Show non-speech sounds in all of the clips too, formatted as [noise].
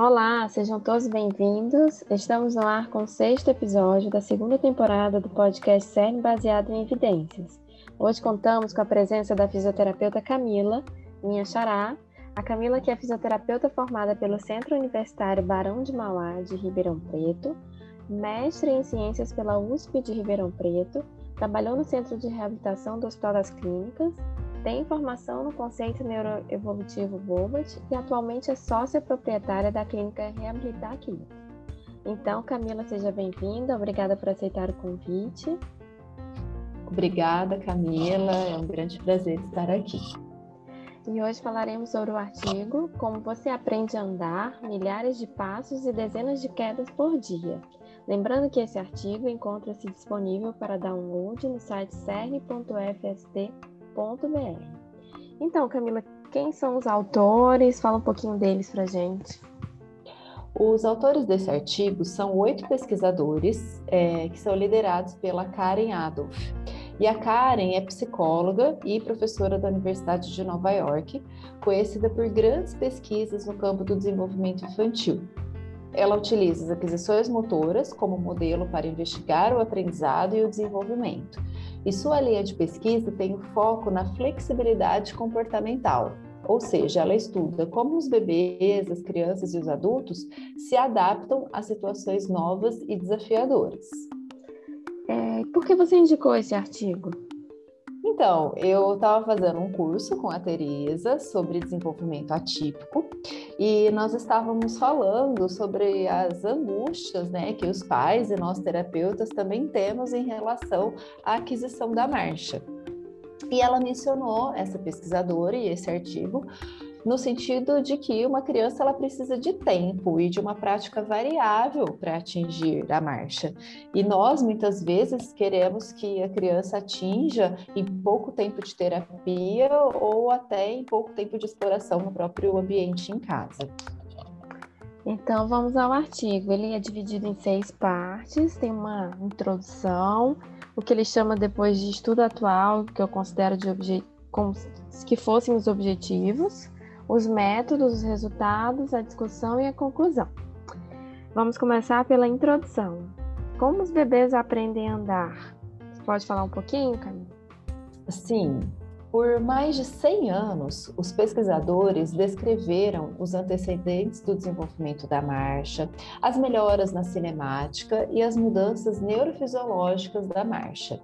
Olá, sejam todos bem-vindos. Estamos no ar com o sexto episódio da segunda temporada do podcast CERN baseado em evidências. Hoje contamos com a presença da fisioterapeuta Camila, minha xará. A Camila, que é fisioterapeuta formada pelo Centro Universitário Barão de Mauá, de Ribeirão Preto, mestre em ciências pela USP de Ribeirão Preto, trabalhou no Centro de Reabilitação do Hospital das Clínicas, tem formação no conceito neuroevolutivo Bobat e atualmente é sócia proprietária da clínica Reabilitar Aqui. Então, Camila, seja bem-vinda, obrigada por aceitar o convite. Obrigada, Camila, é um grande prazer estar aqui. E hoje falaremos sobre o artigo Como você aprende a andar, milhares de passos e dezenas de quedas por dia. Lembrando que esse artigo encontra-se disponível para download no site então, Camila, quem são os autores? Fala um pouquinho deles para gente. Os autores desse artigo são oito pesquisadores é, que são liderados pela Karen Adolph. E a Karen é psicóloga e professora da Universidade de Nova York, conhecida por grandes pesquisas no campo do desenvolvimento infantil. Ela utiliza as aquisições motoras como modelo para investigar o aprendizado e o desenvolvimento e sua linha de pesquisa tem o foco na flexibilidade comportamental, ou seja, ela estuda como os bebês, as crianças e os adultos se adaptam a situações novas e desafiadoras. É, por que você indicou esse artigo? Então, eu estava fazendo um curso com a Teresa sobre desenvolvimento atípico e nós estávamos falando sobre as angústias né, que os pais e nós terapeutas também temos em relação à aquisição da marcha. E ela mencionou essa pesquisadora e esse artigo no sentido de que uma criança ela precisa de tempo e de uma prática variável para atingir a marcha. E nós muitas vezes queremos que a criança atinja em pouco tempo de terapia ou até em pouco tempo de exploração no próprio ambiente em casa. Então vamos ao artigo. Ele é dividido em seis partes, tem uma introdução, o que ele chama depois de estudo atual, que eu considero de como que fossem os objetivos, os métodos, os resultados, a discussão e a conclusão. Vamos começar pela introdução. Como os bebês aprendem a andar? Você pode falar um pouquinho, Camila? Sim. Por mais de 100 anos, os pesquisadores descreveram os antecedentes do desenvolvimento da marcha, as melhoras na cinemática e as mudanças neurofisiológicas da marcha.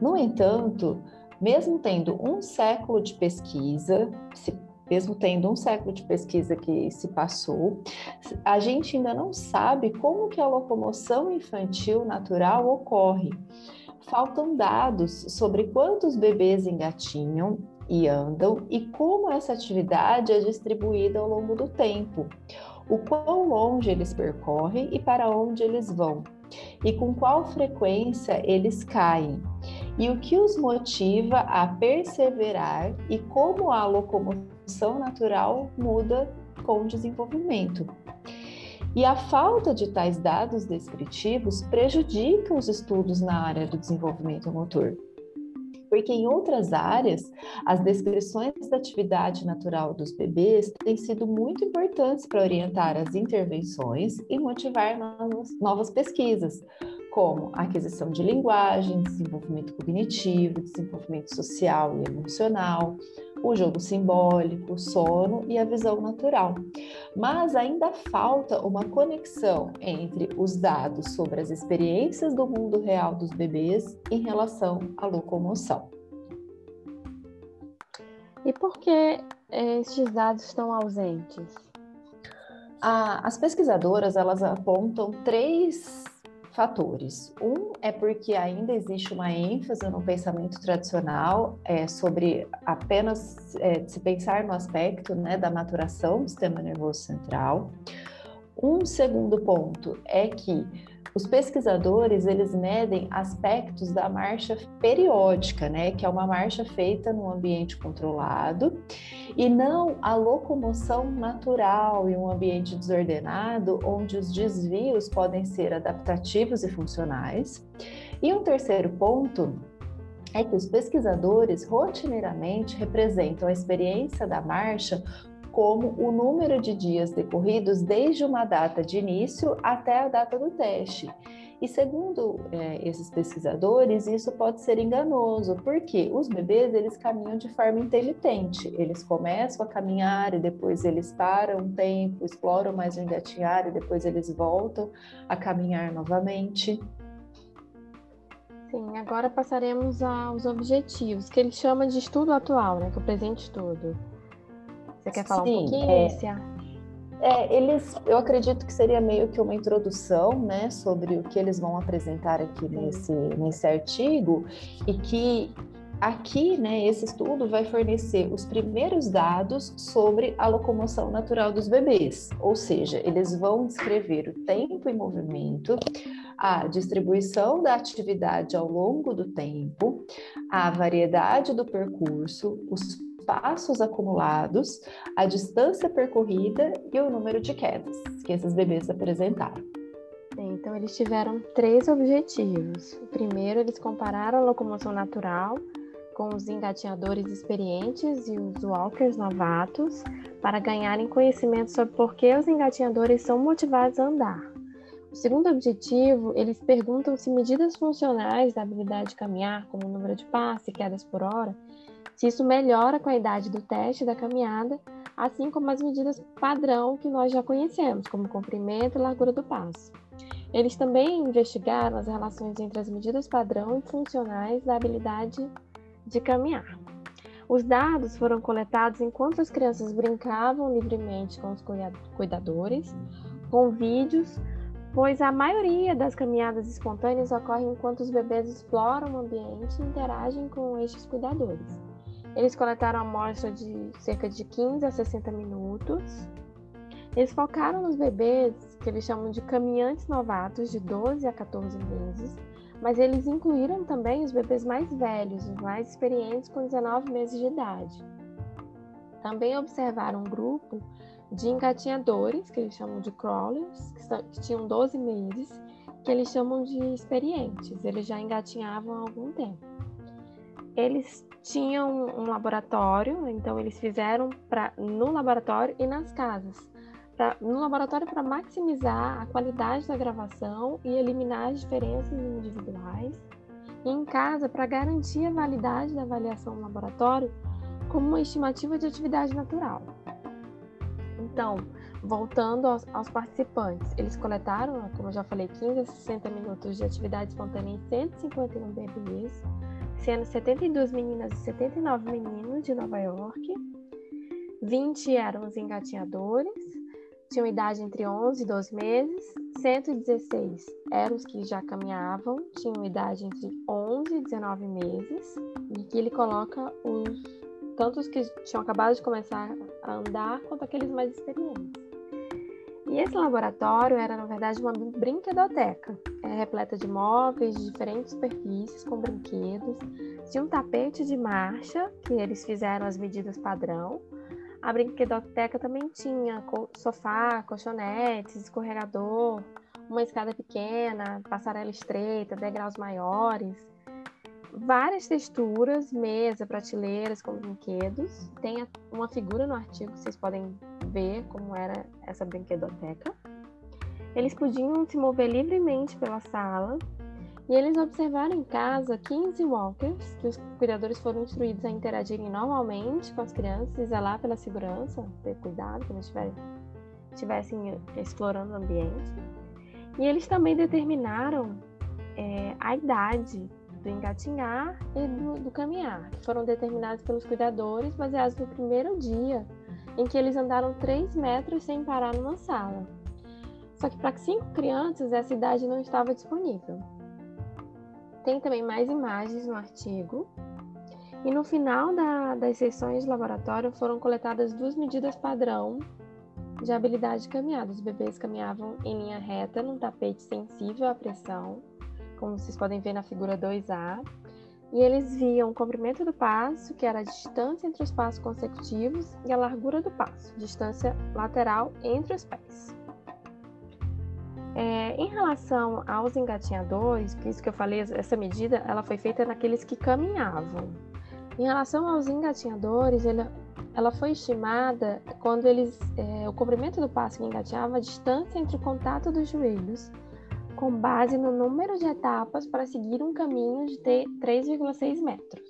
No entanto, mesmo tendo um século de pesquisa, mesmo tendo um século de pesquisa que se passou, a gente ainda não sabe como que a locomoção infantil natural ocorre. Faltam dados sobre quantos bebês engatinham e andam e como essa atividade é distribuída ao longo do tempo, o quão longe eles percorrem e para onde eles vão, e com qual frequência eles caem, e o que os motiva a perseverar e como a locomoção função natural muda com o desenvolvimento. E a falta de tais dados descritivos prejudica os estudos na área do desenvolvimento motor. Porque em outras áreas, as descrições da atividade natural dos bebês têm sido muito importantes para orientar as intervenções e motivar novas pesquisas, como aquisição de linguagem, desenvolvimento cognitivo, desenvolvimento social e emocional, o jogo simbólico, o sono e a visão natural. Mas ainda falta uma conexão entre os dados sobre as experiências do mundo real dos bebês em relação à locomoção. E por que estes dados estão ausentes? as pesquisadoras elas apontam três fatores. Um é porque ainda existe uma ênfase no pensamento tradicional é, sobre apenas é, se pensar no aspecto né, da maturação do sistema nervoso central. Um segundo ponto é que os pesquisadores, eles medem aspectos da marcha periódica, né, que é uma marcha feita num ambiente controlado, e não a locomoção natural em um ambiente desordenado, onde os desvios podem ser adaptativos e funcionais. E um terceiro ponto é que os pesquisadores rotineiramente representam a experiência da marcha como o número de dias decorridos desde uma data de início até a data do teste. E segundo é, esses pesquisadores, isso pode ser enganoso, porque os bebês eles caminham de forma intermitente. Eles começam a caminhar e depois eles param um tempo, exploram mais o engatinhar e depois eles voltam a caminhar novamente. Sim, agora passaremos aos objetivos, que ele chama de estudo atual, né? Que é o presente estudo. Você quer falar Sim, um pouquinho, é... É, eles, eu acredito que seria meio que uma introdução, né, sobre o que eles vão apresentar aqui nesse, nesse artigo e que aqui, né, esse estudo vai fornecer os primeiros dados sobre a locomoção natural dos bebês, ou seja, eles vão descrever o tempo em movimento, a distribuição da atividade ao longo do tempo, a variedade do percurso, os passos acumulados, a distância percorrida e o número de quedas que esses bebês apresentaram. Então, eles tiveram três objetivos. O primeiro, eles compararam a locomoção natural com os engatinhadores experientes e os walkers novatos para ganharem conhecimento sobre por que os engatinhadores são motivados a andar. O segundo objetivo, eles perguntam se medidas funcionais da habilidade de caminhar, como o número de passos e quedas por hora, se isso melhora a idade do teste da caminhada, assim como as medidas padrão que nós já conhecemos, como comprimento e largura do passo. Eles também investigaram as relações entre as medidas padrão e funcionais da habilidade de caminhar. Os dados foram coletados enquanto as crianças brincavam livremente com os cuidadores, com vídeos, pois a maioria das caminhadas espontâneas ocorre enquanto os bebês exploram o ambiente e interagem com estes cuidadores. Eles coletaram a amostra de cerca de 15 a 60 minutos. Eles focaram nos bebês que eles chamam de caminhantes novatos, de 12 a 14 meses, mas eles incluíram também os bebês mais velhos, os mais experientes, com 19 meses de idade. Também observaram um grupo de engatinhadores, que eles chamam de crawlers, que, são, que tinham 12 meses, que eles chamam de experientes, eles já engatinhavam há algum tempo. Eles tinham um laboratório, então eles fizeram pra, no laboratório e nas casas. Pra, no laboratório para maximizar a qualidade da gravação e eliminar as diferenças individuais. E em casa para garantir a validade da avaliação no laboratório como uma estimativa de atividade natural. Então, voltando aos, aos, participantes, eles coletaram, como eu já falei, 15 a 60 minutos de atividade espontânea em 151 bebês sendo 72 meninas e 79 meninos de Nova York. 20 eram os engatinhadores, tinham idade entre 11 e 12 meses. 116 eram os que já caminhavam, tinham idade entre 11 e 19 meses. E aqui ele coloca os tanto que tinham acabado de começar a andar quanto aqueles mais experientes. E esse laboratório era, na verdade, uma brinquedoteca, é, repleta de móveis de diferentes superfícies com brinquedos. Tinha um tapete de marcha, que eles fizeram as medidas padrão. A brinquedoteca também tinha sofá, colchonetes, escorregador, uma escada pequena, passarela estreita, degraus maiores, várias texturas, mesa, prateleiras com brinquedos. Tem uma figura no artigo, vocês podem ver como era essa brinquedoteca. Eles podiam se mover livremente pela sala e eles observaram em casa 15 walkers, que os cuidadores foram instruídos a interagirem normalmente com as crianças e zelar pela segurança, ter cuidado quando estivessem explorando o ambiente. E eles também determinaram é, a idade do engatinhar e do, do caminhar, que foram determinados pelos cuidadores baseados no primeiro dia em que eles andaram 3 metros sem parar numa sala. Só que para cinco crianças essa idade não estava disponível. Tem também mais imagens no artigo. E no final da, das sessões de laboratório foram coletadas duas medidas padrão de habilidade de caminhada. Os bebês caminhavam em linha reta num tapete sensível à pressão, como vocês podem ver na figura 2A, e eles viam o comprimento do passo, que era a distância entre os passos consecutivos, e a largura do passo, distância lateral entre os pés. É, em relação aos engatinhadores, por isso que eu falei, essa medida ela foi feita naqueles que caminhavam. Em relação aos engatinhadores, ele, ela foi estimada quando eles, é, o comprimento do passo que engatinhava, a distância entre o contato dos joelhos, com base no número de etapas para seguir um caminho de 3,6 metros.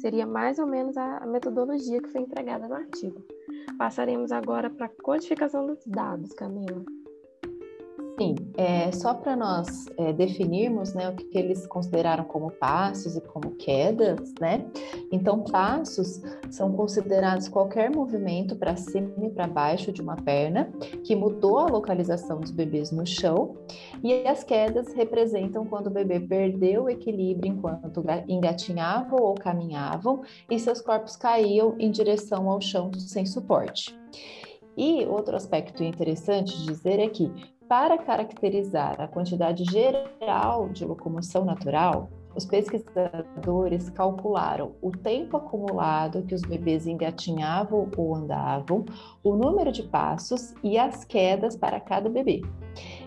Seria mais ou menos a metodologia que foi empregada no artigo. Passaremos agora para a codificação dos dados, Camila. Sim, é, só para nós é, definirmos né, o que, eles consideraram como passos e como quedas, né? Então, passos são considerados qualquer movimento para cima e para baixo de uma perna que mudou a localização dos bebês no chão, e as quedas representam quando o bebê perdeu o equilíbrio enquanto engatinhavam ou caminhavam e seus corpos caíam em direção ao chão sem suporte. E outro aspecto interessante de dizer é que para caracterizar a quantidade geral de locomoção natural, os pesquisadores calcularam o tempo acumulado que os bebês engatinhavam ou andavam, o número de passos e as quedas para cada bebê.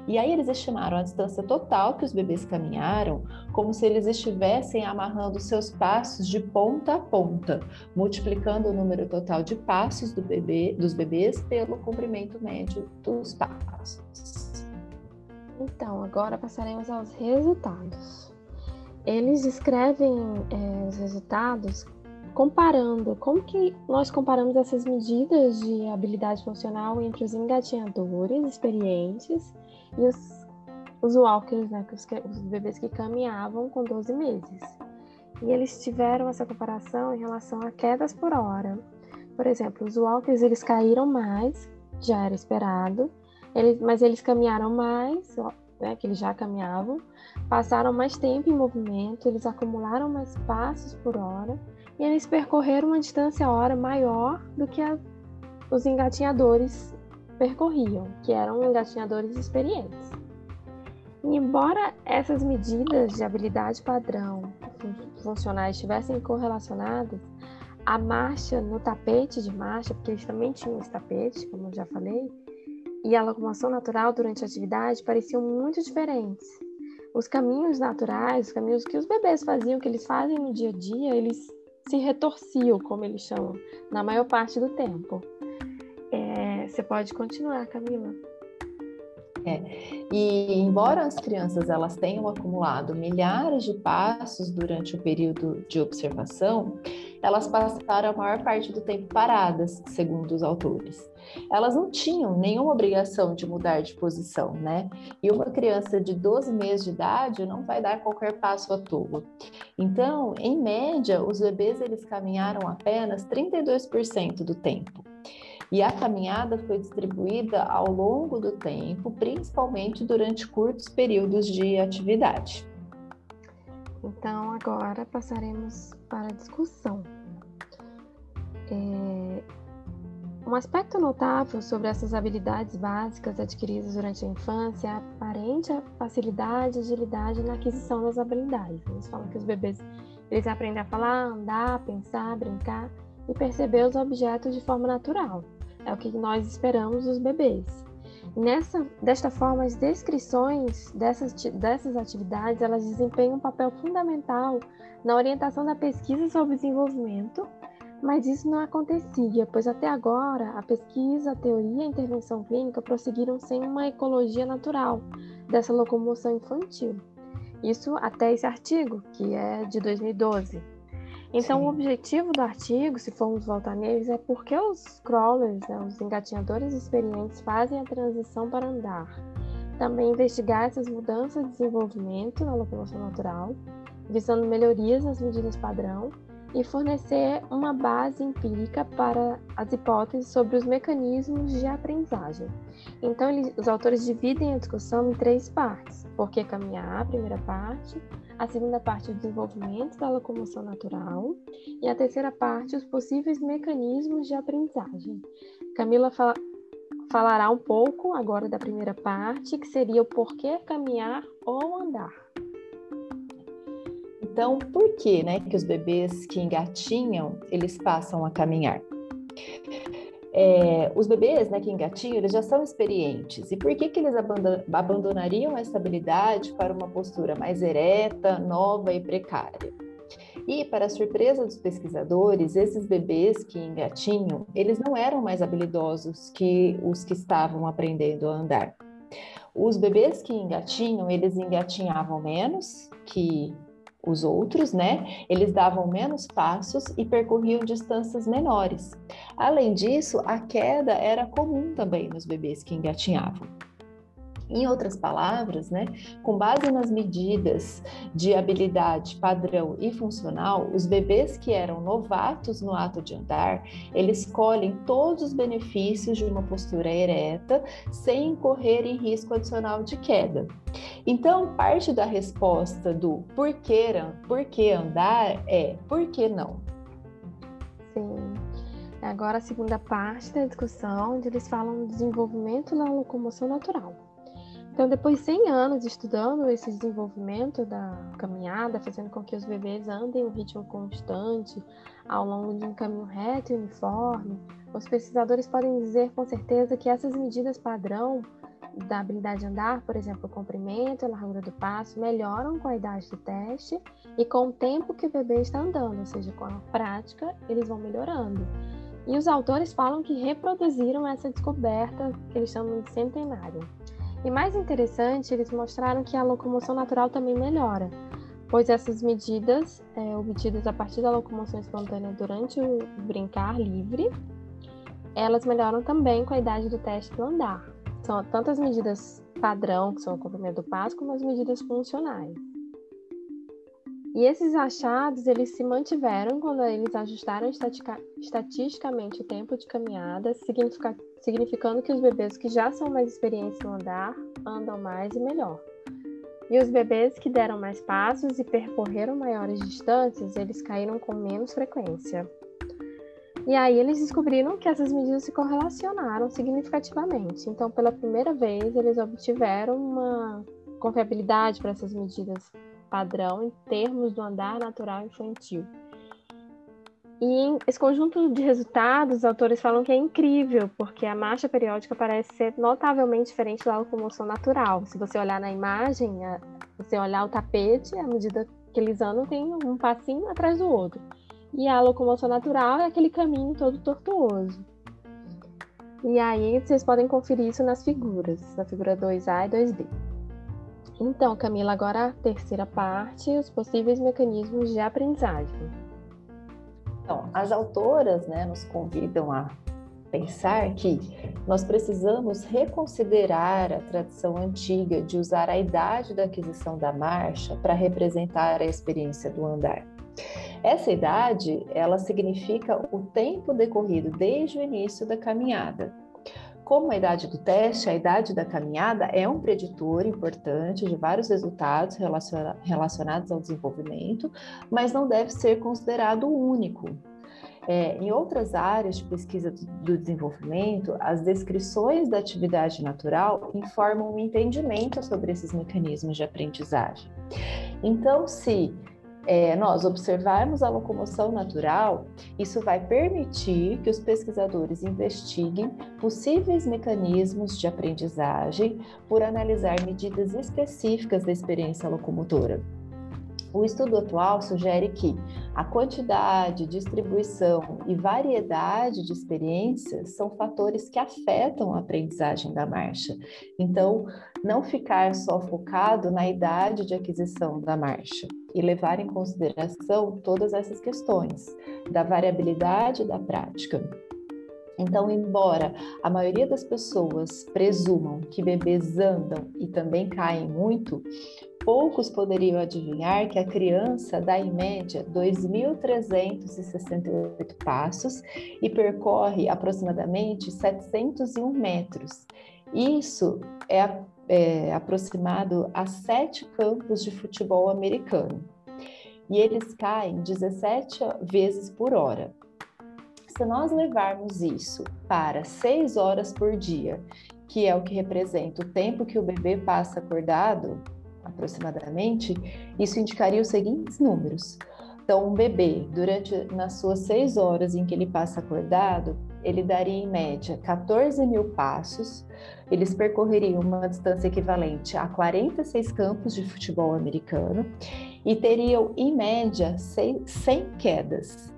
E aí eles estimaram a distância total que os bebês caminharam, como se eles estivessem amarrando seus passos de ponta a ponta, multiplicando o número total de passos do bebê, dos bebês pelo comprimento médio dos passos. Então, agora passaremos aos resultados. Eles descrevem é, os resultados comparando como que nós comparamos essas medidas de habilidade funcional entre os engatinhadores experientes e os, os walkers, né, os, os bebês que caminhavam com 12 meses. E eles tiveram essa comparação em relação a quedas por hora. Por exemplo, os walkers eles caíram mais, já era esperado, eles, mas eles caminharam mais, né, que eles já caminhavam, passaram mais tempo em movimento, eles acumularam mais passos por hora e eles percorreram uma distância hora maior do que a, os engatinhadores percorriam, que eram engatinhadores experientes. E embora essas medidas de habilidade padrão funcionais estivessem correlacionadas, a marcha no tapete de marcha, porque eles também tinham esse tapete, como eu já falei, e a locomoção natural durante a atividade pareciam muito diferentes. Os caminhos naturais, os caminhos que os bebês faziam, que eles fazem no dia a dia, eles se retorciam, como eles chamam, na maior parte do tempo. É, você pode continuar, Camila. É. E embora as crianças elas tenham acumulado milhares de passos durante o período de observação, elas passaram a maior parte do tempo paradas, segundo os autores. Elas não tinham nenhuma obrigação de mudar de posição, né? E uma criança de 12 meses de idade não vai dar qualquer passo à toa. Então, em média, os bebês eles caminharam apenas 32% do tempo. E a caminhada foi distribuída ao longo do tempo, principalmente durante curtos períodos de atividade. Então, agora passaremos para a discussão. É... Um aspecto notável sobre essas habilidades básicas adquiridas durante a infância é a aparente facilidade e agilidade na aquisição das habilidades. Eles falam que os bebês eles aprendem a falar, andar, pensar, brincar e perceber os objetos de forma natural. É o que nós esperamos dos bebês. Nessa, desta forma, as descrições dessas, dessas atividades elas desempenham um papel fundamental na orientação da pesquisa sobre desenvolvimento, mas isso não acontecia, pois até agora a pesquisa, a teoria e a intervenção clínica prosseguiram sem uma ecologia natural dessa locomoção infantil. Isso até esse artigo, que é de 2012. Então, Sim. o objetivo do artigo, se formos voltar neles, é porque os crawlers, né, os engatinhadores experientes, fazem a transição para andar. Também investigar essas mudanças de desenvolvimento na locomoção natural, visando melhorias nas medidas padrão e fornecer uma base empírica para as hipóteses sobre os mecanismos de aprendizagem. Então, eles, os autores dividem a discussão em três partes: por que caminhar, primeira parte, a segunda parte, o desenvolvimento da locomoção natural, e a terceira parte, os possíveis mecanismos de aprendizagem. Camila fala, falará um pouco agora da primeira parte, que seria o porquê caminhar ou andar. Então, por que, né, que os bebês que engatinham, eles passam a caminhar? É, os bebês né, que engatinham, eles já são experientes. E por que, que eles abandonariam essa habilidade para uma postura mais ereta, nova e precária? E, para surpresa dos pesquisadores, esses bebês que engatinham, eles não eram mais habilidosos que os que estavam aprendendo a andar. Os bebês que engatinham, eles engatinhavam menos que os outros, né? Eles davam menos passos e percorriam distâncias menores. Além disso, a queda era comum também nos bebês que engatinhavam. Em outras palavras, né, com base nas medidas de habilidade padrão e funcional, os bebês que eram novatos no ato de andar, eles colhem todos os benefícios de uma postura ereta sem incorrer em risco adicional de queda. Então, parte da resposta do por que, por que andar é por que não? Sim. Agora a segunda parte da discussão, onde eles falam do desenvolvimento na locomoção natural. Então, depois de 100 anos estudando esse desenvolvimento da caminhada, fazendo com que os bebês andem em um ritmo constante ao longo de um caminho reto e uniforme, os pesquisadores podem dizer com certeza que essas medidas padrão da habilidade de andar, por exemplo, o comprimento e a largura do passo, melhoram com a idade do teste e com o tempo que o bebê está andando, ou seja, com a prática, eles vão melhorando. E os autores falam que reproduziram essa descoberta que eles chamam de centenária. E mais interessante, eles mostraram que a locomoção natural também melhora, pois essas medidas, é, obtidas a partir da locomoção espontânea durante o brincar livre, elas melhoram também com a idade do teste do andar. São tanto as medidas padrão, que são o comprimento do passo, como as medidas funcionais. E esses achados, eles se mantiveram quando eles ajustaram estatisticamente o tempo de caminhada, significando que os bebês que já são mais experientes no andar andam mais e melhor. E os bebês que deram mais passos e percorreram maiores distâncias, eles caíram com menos frequência. E aí eles descobriram que essas medidas se correlacionaram significativamente. Então, pela primeira vez, eles obtiveram uma confiabilidade para essas medidas padrão em termos do andar natural infantil. E esse conjunto de resultados, os autores falam que é incrível, porque a marcha periódica parece ser notavelmente diferente da locomoção natural. Se você olhar na imagem, você olhar o tapete, à medida que eles andam, tem um passinho atrás do outro. E a locomoção natural é aquele caminho todo tortuoso. E aí vocês podem conferir isso nas figuras, na figura 2A e 2B. Então, Camila, agora a terceira parte, os possíveis mecanismos de aprendizagem. Então, as autoras né, nos convidam a pensar que nós precisamos reconsiderar a tradição antiga de usar a idade da aquisição da marcha para representar a experiência do andar. Essa idade, ela significa o tempo decorrido desde o início da caminhada, como a idade do teste, a idade da caminhada é um preditor importante de vários resultados relacionados ao desenvolvimento, mas não deve ser considerado único. É, em outras áreas de pesquisa do desenvolvimento, as descrições da atividade natural informam um entendimento sobre esses mecanismos de aprendizagem. Então, se é, nós observarmos a locomoção natural, isso vai permitir que os pesquisadores investiguem possíveis mecanismos de aprendizagem por analisar medidas específicas da experiência locomotora. O estudo atual sugere que a quantidade, distribuição e variedade de experiências são fatores que afetam a aprendizagem da marcha. Então, não ficar só focado na idade de aquisição da marcha e levar em consideração todas essas questões da variabilidade da prática. Então, embora a maioria das pessoas presumam que bebês andam e também caem muito, poucos poderiam adivinhar que a criança dá em média 2.368 passos e percorre aproximadamente 701 metros. Isso é, é aproximado a sete campos de futebol americano. E eles caem 17 vezes por hora. Se nós levarmos isso para 6 horas por dia, que é o que representa o tempo que o bebê passa acordado, aproximadamente, isso indicaria os seguintes números. Então, um bebê, durante nas suas seis horas em que ele passa acordado, ele daria em média 14 mil passos, eles percorreriam uma distância equivalente a 46 campos de futebol americano, e teriam, em média, 100 quedas.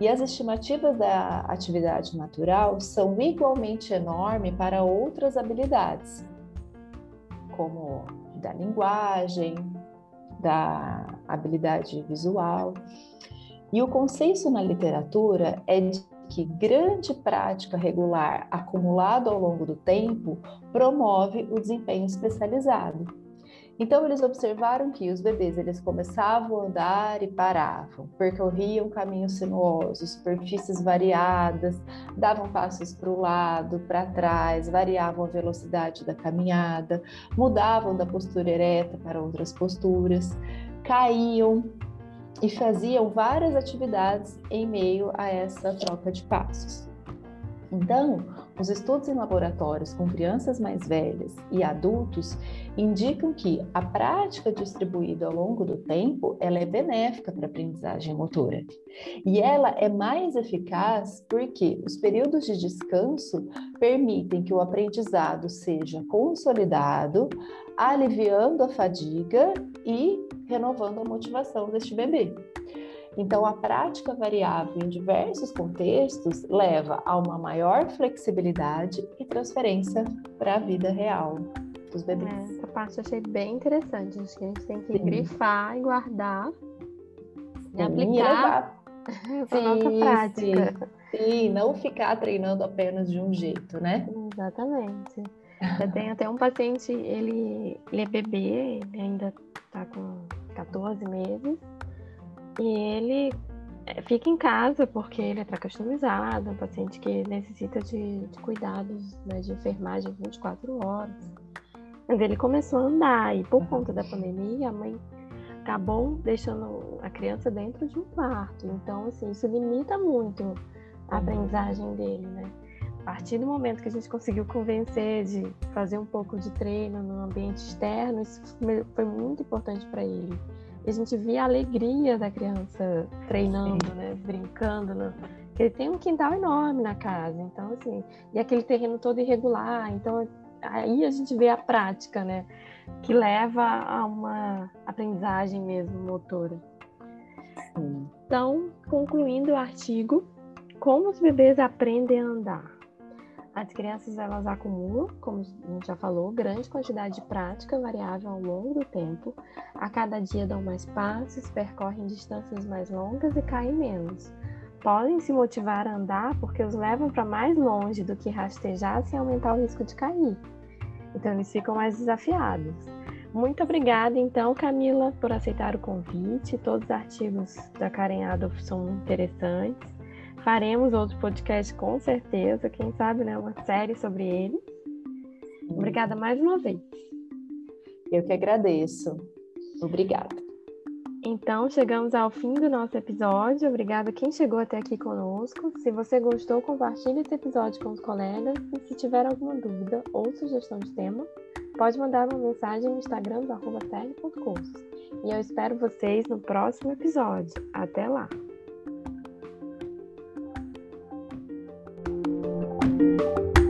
E as estimativas da atividade natural são igualmente enormes para outras habilidades, como da linguagem, da habilidade visual. E o consenso na literatura é de que grande prática regular acumulada ao longo do tempo promove o desempenho especializado. Então eles observaram que os bebês eles começavam a andar e paravam, percorriam caminhos sinuosos, superfícies variadas, davam passos para o lado, para trás, variavam a velocidade da caminhada, mudavam da postura ereta para outras posturas, caíam e faziam várias atividades em meio a essa troca de passos. Então, os estudos em laboratórios com crianças mais velhas e adultos indicam que a prática distribuída ao longo do tempo, ela é benéfica para a aprendizagem motora. E ela é mais eficaz porque os períodos de descanso permitem que o aprendizado seja consolidado, aliviando a fadiga e renovando a motivação deste bebê. Então, a prática variável em diversos contextos leva a uma maior flexibilidade e transferência para a vida real dos bebês. É, essa parte eu achei bem interessante. Acho que a gente tem que Sim. grifar e guardar e aplicar [laughs] para nossa prática. Sim. Sim, não ficar treinando apenas de um jeito, né? Exatamente. Eu tenho até um paciente, ele, ele é bebê, ele ainda está com 14 meses. E ele é, fica em casa porque ele está customizado, é um paciente que necessita de, de cuidados né, de enfermagem 24 horas. Mas ele começou a andar e por conta da pandemia a mãe acabou deixando a criança dentro de um quarto. Então, assim, isso limita muito a aprendizagem dele, né? A partir do momento que a gente conseguiu convencer de fazer um pouco de treino no ambiente externo, isso foi muito importante para ele. E a gente via a alegria da criança treinando, né? Brincando. Né? Ele tem um quintal enorme na casa, então assim, e aquele terreno todo irregular, então aí a gente vê a prática, né? Que leva a uma aprendizagem mesmo motora. Então, concluindo o artigo, como os bebês aprendem a andar? As crianças elas acumulam, como a gente já falou, grande quantidade de prática variável ao longo do tempo. A cada dia dão mais passos, percorrem distâncias mais longas e caem menos. Podem se motivar a andar porque os levam para mais longe do que rastejar sem aumentar o risco de cair. Então eles ficam mais desafiados. Muito obrigada, então, Camila, por aceitar o convite. Todos os artigos da Karen Adolf são interessantes. Faremos outro podcast com certeza, quem sabe, né? Uma série sobre ele. Obrigada mais uma vez. Eu que agradeço. Obrigada. Então, chegamos ao fim do nosso episódio. Obrigada a quem chegou até aqui conosco. Se você gostou, compartilhe esse episódio com os colegas. E se tiver alguma dúvida ou sugestão de tema, pode mandar uma mensagem no Instagram do arroba E eu espero vocês no próximo episódio. Até lá! Thank you.